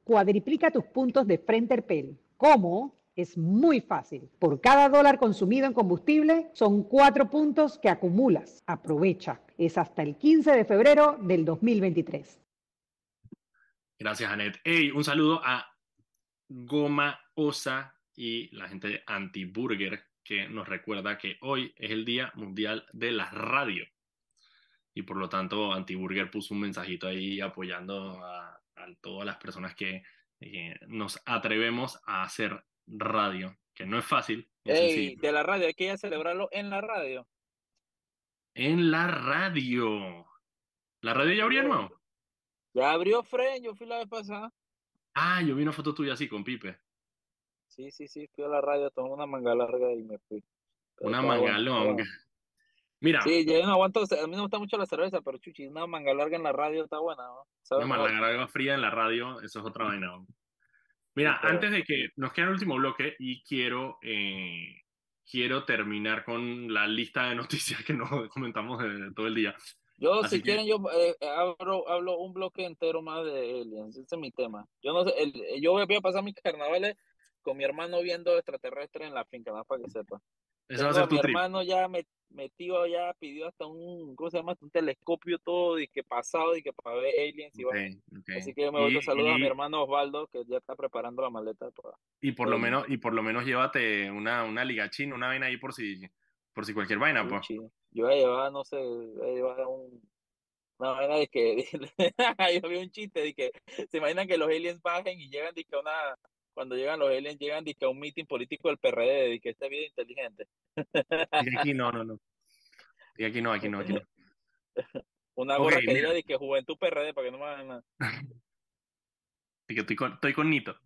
C: Cuadriplica tus puntos de Frenterpel. ¿Cómo? Es muy fácil. Por cada dólar consumido en combustible son cuatro puntos que acumulas. Aprovecha. Es hasta el 15 de febrero del 2023.
A: Gracias, Anet. Hey, un saludo a Goma Osa y la gente de Antiburger que nos recuerda que hoy es el Día Mundial de la Radio. Y por lo tanto, Antiburger puso un mensajito ahí apoyando a, todas las personas que nos atrevemos a hacer radio, que no es fácil.
B: de la radio, hay que celebrarlo en la radio.
A: En la radio. ¿La radio ya abrió nuevo?
B: Ya abrió Fren, yo fui la vez pasada.
A: Ah, yo vi una foto tuya así con Pipe.
B: Sí, sí, sí, fui a la radio, tomé una manga larga y me fui.
A: una manga longa. Mira.
B: Sí, yo no aguanto, a mí no me gusta mucho la cerveza, pero chuchi, una manga larga en la radio está buena, ¿no?
A: Una manga larga fría en la radio, eso es otra vaina. Mira, antes de que nos quede el último bloque y quiero, eh, quiero terminar con la lista de noticias que nos comentamos todo el día.
B: Yo, si quieren, yo eh, hablo, hablo, un bloque entero más de aliens, ese es mi tema. Yo no sé, el, yo voy a pasar mis carnavales con mi hermano viendo extraterrestres en la finca, nada para que sepa.
A: Eso va a ser tu
B: mi hermano ya me, metió, ya pidió hasta un, ¿cómo se llama? Un telescopio todo, y que pasado, y que para ver aliens. Y Así que me voy a saludar a mi hermano Osvaldo, que ya está preparando la maleta.
A: y por lo menos, y por lo menos llévate una, una ligachín, una vaina ahí por si, por si cualquier vaina, pues.
B: Yo voy a llevar, no sé, voy a llevar un, una vaina de que, yo vi un chiste de que se imaginan que los aliens bajen y llegan de que una, cuando llegan los aliens, llegan a un meeting político del PRD, de que esta vida inteligente.
A: Y aquí no, no, no. Y aquí no, aquí no, aquí no.
B: Una gorra que diga de que Juventud PRD, para que no me hagan nada.
A: Y que estoy con, estoy con Nito.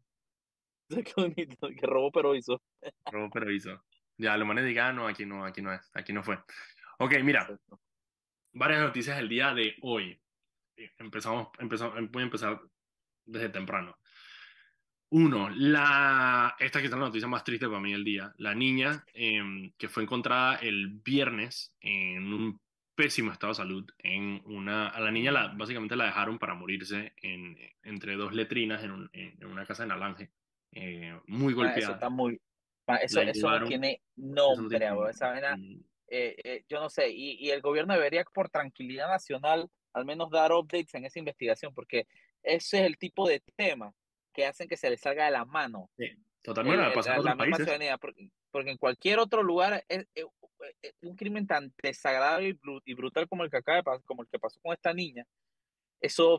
B: Estoy con Nito, que robó pero hizo.
A: Robó pero hizo. Ya, lo manes digan, ah, no, aquí no, aquí no es, aquí no fue. Ok, mira. Varias noticias del día de hoy. Empezamos, empezamos, voy a empezar desde temprano. Uno, la, esta que es la noticia más triste para mí del día, la niña em, que fue encontrada el viernes en un pésimo estado de salud, en una, a la niña la, básicamente la dejaron para morirse en, entre dos letrinas en, en una casa en Alange, eh, muy golpeada.
B: eso está muy, eso, eso no tiene nombre, esa eh, eh, yo no sé, y, y el gobierno debería por tranquilidad nacional al menos dar updates en esa investigación, porque ese es el tipo de tema que hacen que se les salga de la mano.
A: Sí, totalmente. la, la
B: porque, porque, en cualquier otro lugar es, un crimen tan desagradable y, brutal como el que acaba de como el que pasó con esta niña. Eso,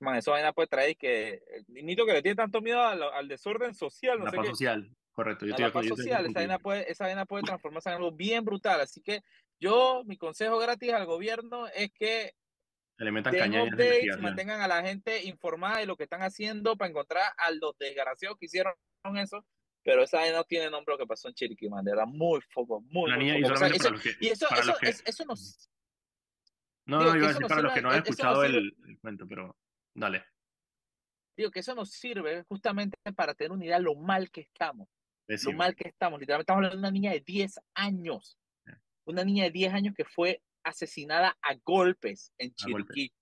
B: man, eso vaina puede traer que Nito que le tiene tanto miedo al, desorden social. No
A: la
B: sé
A: paz social, correcto.
B: Yo la paz social, esa vaina, puede, esa vaina puede transformarse en algo bien brutal. Así que yo, mi consejo gratis al gobierno es que
A: le metan updates,
B: mantengan a la gente informada de lo que están haciendo para encontrar a los desgraciados que hicieron eso. Pero esa no tiene nombre lo que pasó en Chiriquí, man. Era muy foco, muy, muy
A: y, eso,
B: y eso, eso, eso nos...
A: No, no, iba a decir para los que no han escuchado el, cuento, pero dale.
B: Digo que eso nos sirve justamente para tener una idea de lo mal que estamos. lo mal que estamos. Literalmente estamos hablando de una niña de 10 años. Una niña de 10 años que fue asesinada a golpes en Chiriquí.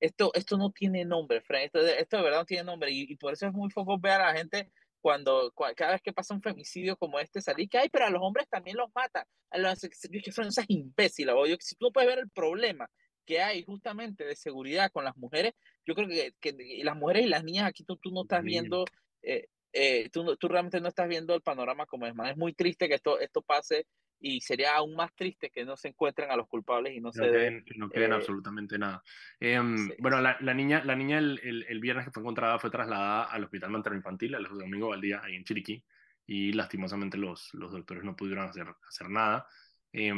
B: Esto, esto no tiene nombre, Fred. Esto, esto de verdad no tiene nombre. Y, por eso es muy poco ver a la gente cuando, cada vez que pasa un femicidio como este, salir que, hay, pero a los hombres también los matan. A los, que son esas imbéciles. Yo, si tú no puedes ver el problema que hay justamente de seguridad con las mujeres, yo creo que, que las mujeres y las niñas aquí tú, tú no estás viendo eh, eh, tú, tú realmente no estás viendo el panorama como es más. Es muy triste que esto, esto pase y sería aún más triste que no se encuentren a los culpables y no, se
A: queden, no queden eh, absolutamente nada. Em, bueno, la, la, niña, la niña el, el, viernes que fue encontrada fue trasladada al Hospital Materno Infantil, el domingo al día ahí en Chiriquí, y lastimosamente los, los doctores no pudieron hacer, hacer nada. Eh,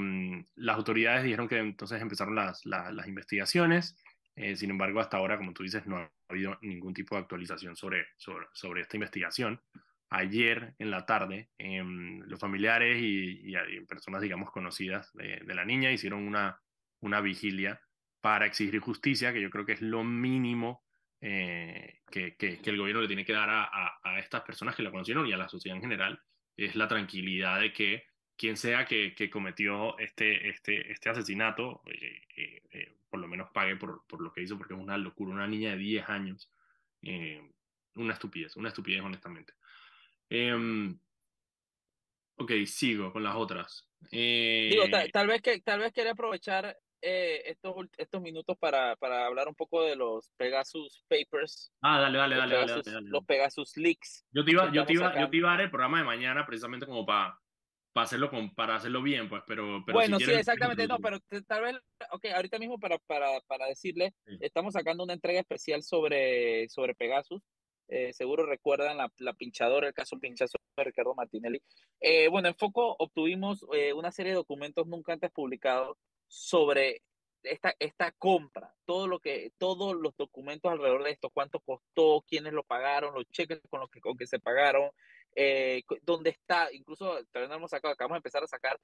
A: las autoridades dijeron que entonces empezaron las, las investigaciones, eh, sin embargo, hasta ahora, como tú dices, no ha habido ningún tipo de actualización sobre, sobre, sobre esta investigación ayer en la tarde, eh, los familiares y, personas, digamos, conocidas de, la niña hicieron una, una vigilia para exigir justicia, que yo creo que es lo mínimo eh, que, que, el gobierno le tiene que dar a, a, estas personas que la conocieron y a la sociedad en general, es la tranquilidad de que quien sea que, cometió este, este, este asesinato, eh, eh, por lo menos pague por, por, lo que hizo, porque es una locura, una niña de 10 años, una estupidez, una estupidez honestamente. Eh, ok, sigo con las otras.
B: Eh, Digo, tal, tal, vez que tal vez quería aprovechar eh, estos, estos minutos para, para hablar un poco de los Pegasus Papers.
A: Ah, dale, dale, dale,
B: Pegasus,
A: dale, dale, dale,
B: Los Pegasus Leaks.
A: Yo te iba, yo te iba, yo te iba a dar el programa de mañana precisamente como para para hacerlo con, para hacerlo bien, pues, pero, pero
B: bueno,
A: si
B: sí, exactamente, no, pero tal vez, ok, ahorita mismo para, para, para decirle, sí. estamos sacando una entrega especial sobre, sobre Pegasus, eh, seguro recuerdan la, la, pinchadora, el caso pinchazo de Ricardo Martinelli. Eh, bueno, en Foco obtuvimos eh, una serie de documentos nunca antes publicados sobre esta, esta compra, todo lo que, todos los documentos alrededor de esto, cuánto costó, quiénes lo pagaron, los cheques con los que, con que se pagaron, eh, dónde está, incluso también hemos sacado, acabamos de empezar a sacar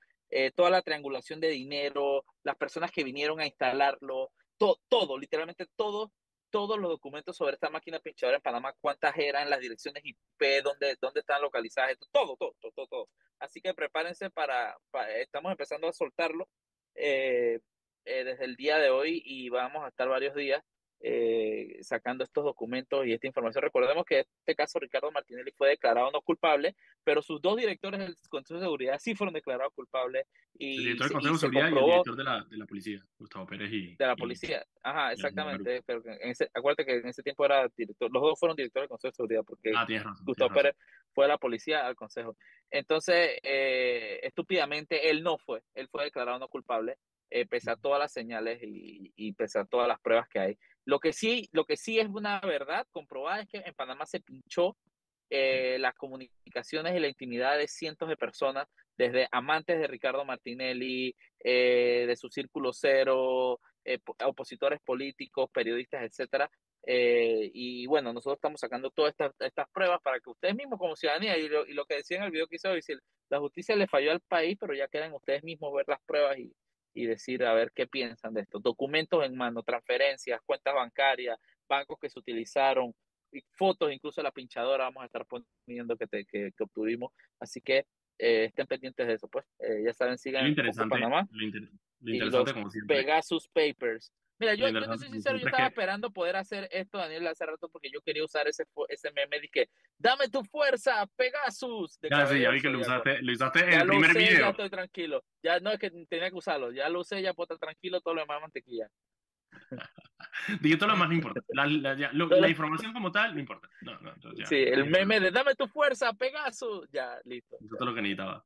B: toda la triangulación de dinero, las personas que vinieron a instalarlo, to, todo, literalmente todo, todos los documentos sobre esta máquina pinchadora en Panamá, cuántas eran, las direcciones IP, dónde, dónde están localizadas, todo, todo, todo, todo, todo. Así que prepárense para, para estamos empezando a soltarlo eh, eh, desde el día de hoy y vamos a estar varios días eh, sacando estos documentos y esta información. Recordemos que en este caso Ricardo Martinelli fue declarado no culpable, pero sus dos directores del Consejo de Seguridad sí fueron declarados culpables. Y,
A: el director del Consejo de Seguridad comprobó, y el director de la, de la policía, Gustavo Pérez y...
B: De la policía, y, ajá, exactamente. Pero en ese, acuérdate que en ese tiempo era director, los dos fueron directores del Consejo de Seguridad porque
A: ah, razón,
B: Gustavo Pérez fue a la policía al Consejo. Entonces, eh, estúpidamente, él no fue, él fue declarado no culpable. Eh, pese a todas las señales y, y pese a todas las pruebas que hay. Lo que sí, lo que sí es una verdad comprobada es que en Panamá se pinchó eh, las comunicaciones y la intimidad de cientos de personas, desde amantes de Ricardo Martinelli, eh, de su círculo cero, eh, opositores políticos, periodistas, etcétera. Eh, y bueno, nosotros estamos sacando todas estas, estas pruebas para que ustedes mismos como ciudadanía, y lo, y lo que decía en el video que decir, la justicia le falló al país, pero ya quedan ustedes mismos ver las pruebas y, y decir a ver qué piensan de esto. Documentos en mano, transferencias, cuentas bancarias, bancos que se utilizaron, fotos incluso de la pinchadora vamos a estar poniendo que, te, que, que obtuvimos. Así que eh, estén pendientes de eso, pues. Eh, ya saben, sigan
A: lo interesante,
B: Panamá.
A: Lo, inter lo interesante,
B: y
A: como siempre.
B: Pegasus Papers. Mira, yo, yo te soy sincero, yo estaba que... esperando poder hacer esto, Daniel, hace rato, porque yo quería usar ese, ese meme que, dame tu fuerza, Pegasus. De
A: ya, sí, ya vi que lo usaste, lo usaste en el primer
B: usé,
A: video.
B: Ya estoy tranquilo. Ya no es que tenía que usarlo, ya lo usé, ya puedo estar tranquilo, todo lo demás mantequilla.
A: Digo, todo lo más no importa. La, la, ya, lo, la, información como tal no importa. No, no, ya,
B: sí, el meme de dame tu fuerza, Pegasus. Ya, listo.
A: Eso es todo lo que necesitaba.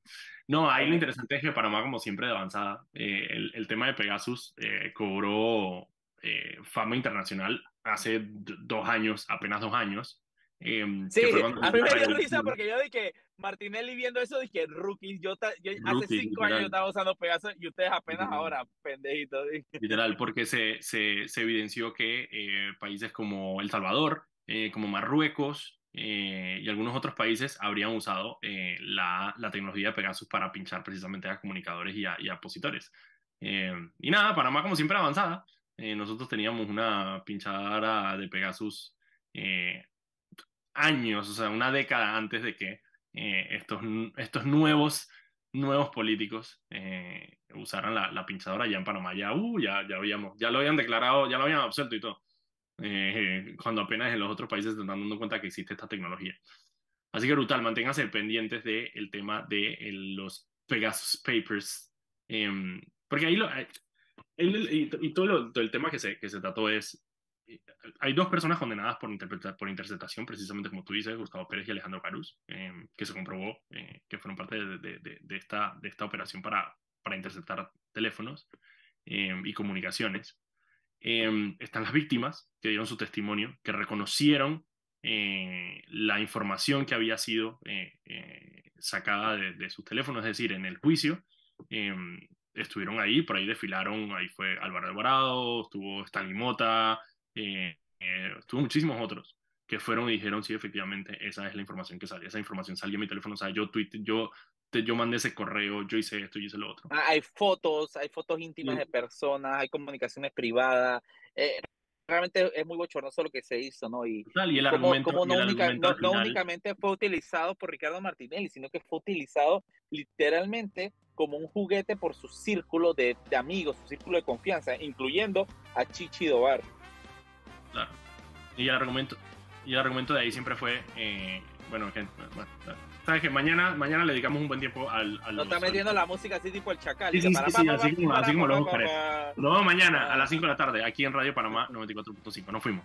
A: No, ahí lo interesante es que Panamá, como siempre, de avanzada. Eh, el, el, tema de Pegasus eh, cobró eh, fama internacional hace dos años, apenas dos años.
B: Eh, sí, a mí me dio risa porque yo dije, Martinelli viendo eso, dije, rookies, yo, yo rookie, hace cinco literal. años estaba usando Pegasus y ustedes apenas ahora, pendejitos.
A: Literal, porque se, se, se evidenció que eh, países como El Salvador, eh, como Marruecos eh, y algunos otros países habrían usado la, la, tecnología de Pegasus para pinchar precisamente a comunicadores y a, y a opositores. y nada, Panamá como siempre avanzada. nosotros teníamos una pinchadora de Pegasus años, o sea, una década antes de que eh, estos, estos nuevos, nuevos políticos eh, usaran la, la, pinchadora ya en Panamá. Ya, uh, ya, ya, habíamos, ya lo habían declarado, ya lo habían absuelto y todo. Eh, cuando apenas en los otros países se están dando cuenta que existe esta tecnología. Así que brutal, manténganse pendientes del de tema de los Pegasus Papers. Em, porque ahí lo, el, y, y, todo, lo, todo, el tema que se, que se trató es hay dos personas condenadas por, por interceptación, precisamente como tú dices, Gustavo Pérez y Alejandro Caruz, em, que se comprobó eh, que fueron parte de, de, esta, de esta operación para, para interceptar teléfonos em, y comunicaciones. Em, están las víctimas que dieron su testimonio, que reconocieron eh, la información que había sido eh, sacada de, sus teléfonos, es decir, en el juicio estuvieron ahí, por ahí desfilaron, ahí fue Álvaro Alvarado, estuvo Stanley Mota, eh, eh, estuvo muchísimos otros que fueron y dijeron, sí, efectivamente, esa es la información que sale, esa información salió en mi teléfono, o sea, yo tweet, yo, te, yo mandé ese correo, yo hice esto, y hice lo otro.
B: Ah, hay fotos, hay fotos íntimas de personas, hay comunicaciones privadas, eh, realmente es muy bochornoso lo que se hizo, ¿no? Y,
A: y el argumento,
B: no,
A: no,
B: únicamente fue utilizado por Ricardo Martinelli, sino que fue utilizado literalmente como un juguete por su círculo de, de amigos, su círculo de confianza, incluyendo a Chichi Dobar.
A: Claro. Y el argumento, y el argumento de ahí siempre fue, eh, bueno, sabes que mañana, mañana le dedicamos un buen tiempo al... al
B: no está metiendo la música así tipo el chacal.
A: Sí, sí, sí, así, como, así como lo vamos a Nos vemos mañana a las 5 de la tarde aquí en Radio Panamá 94.5. Nos fuimos.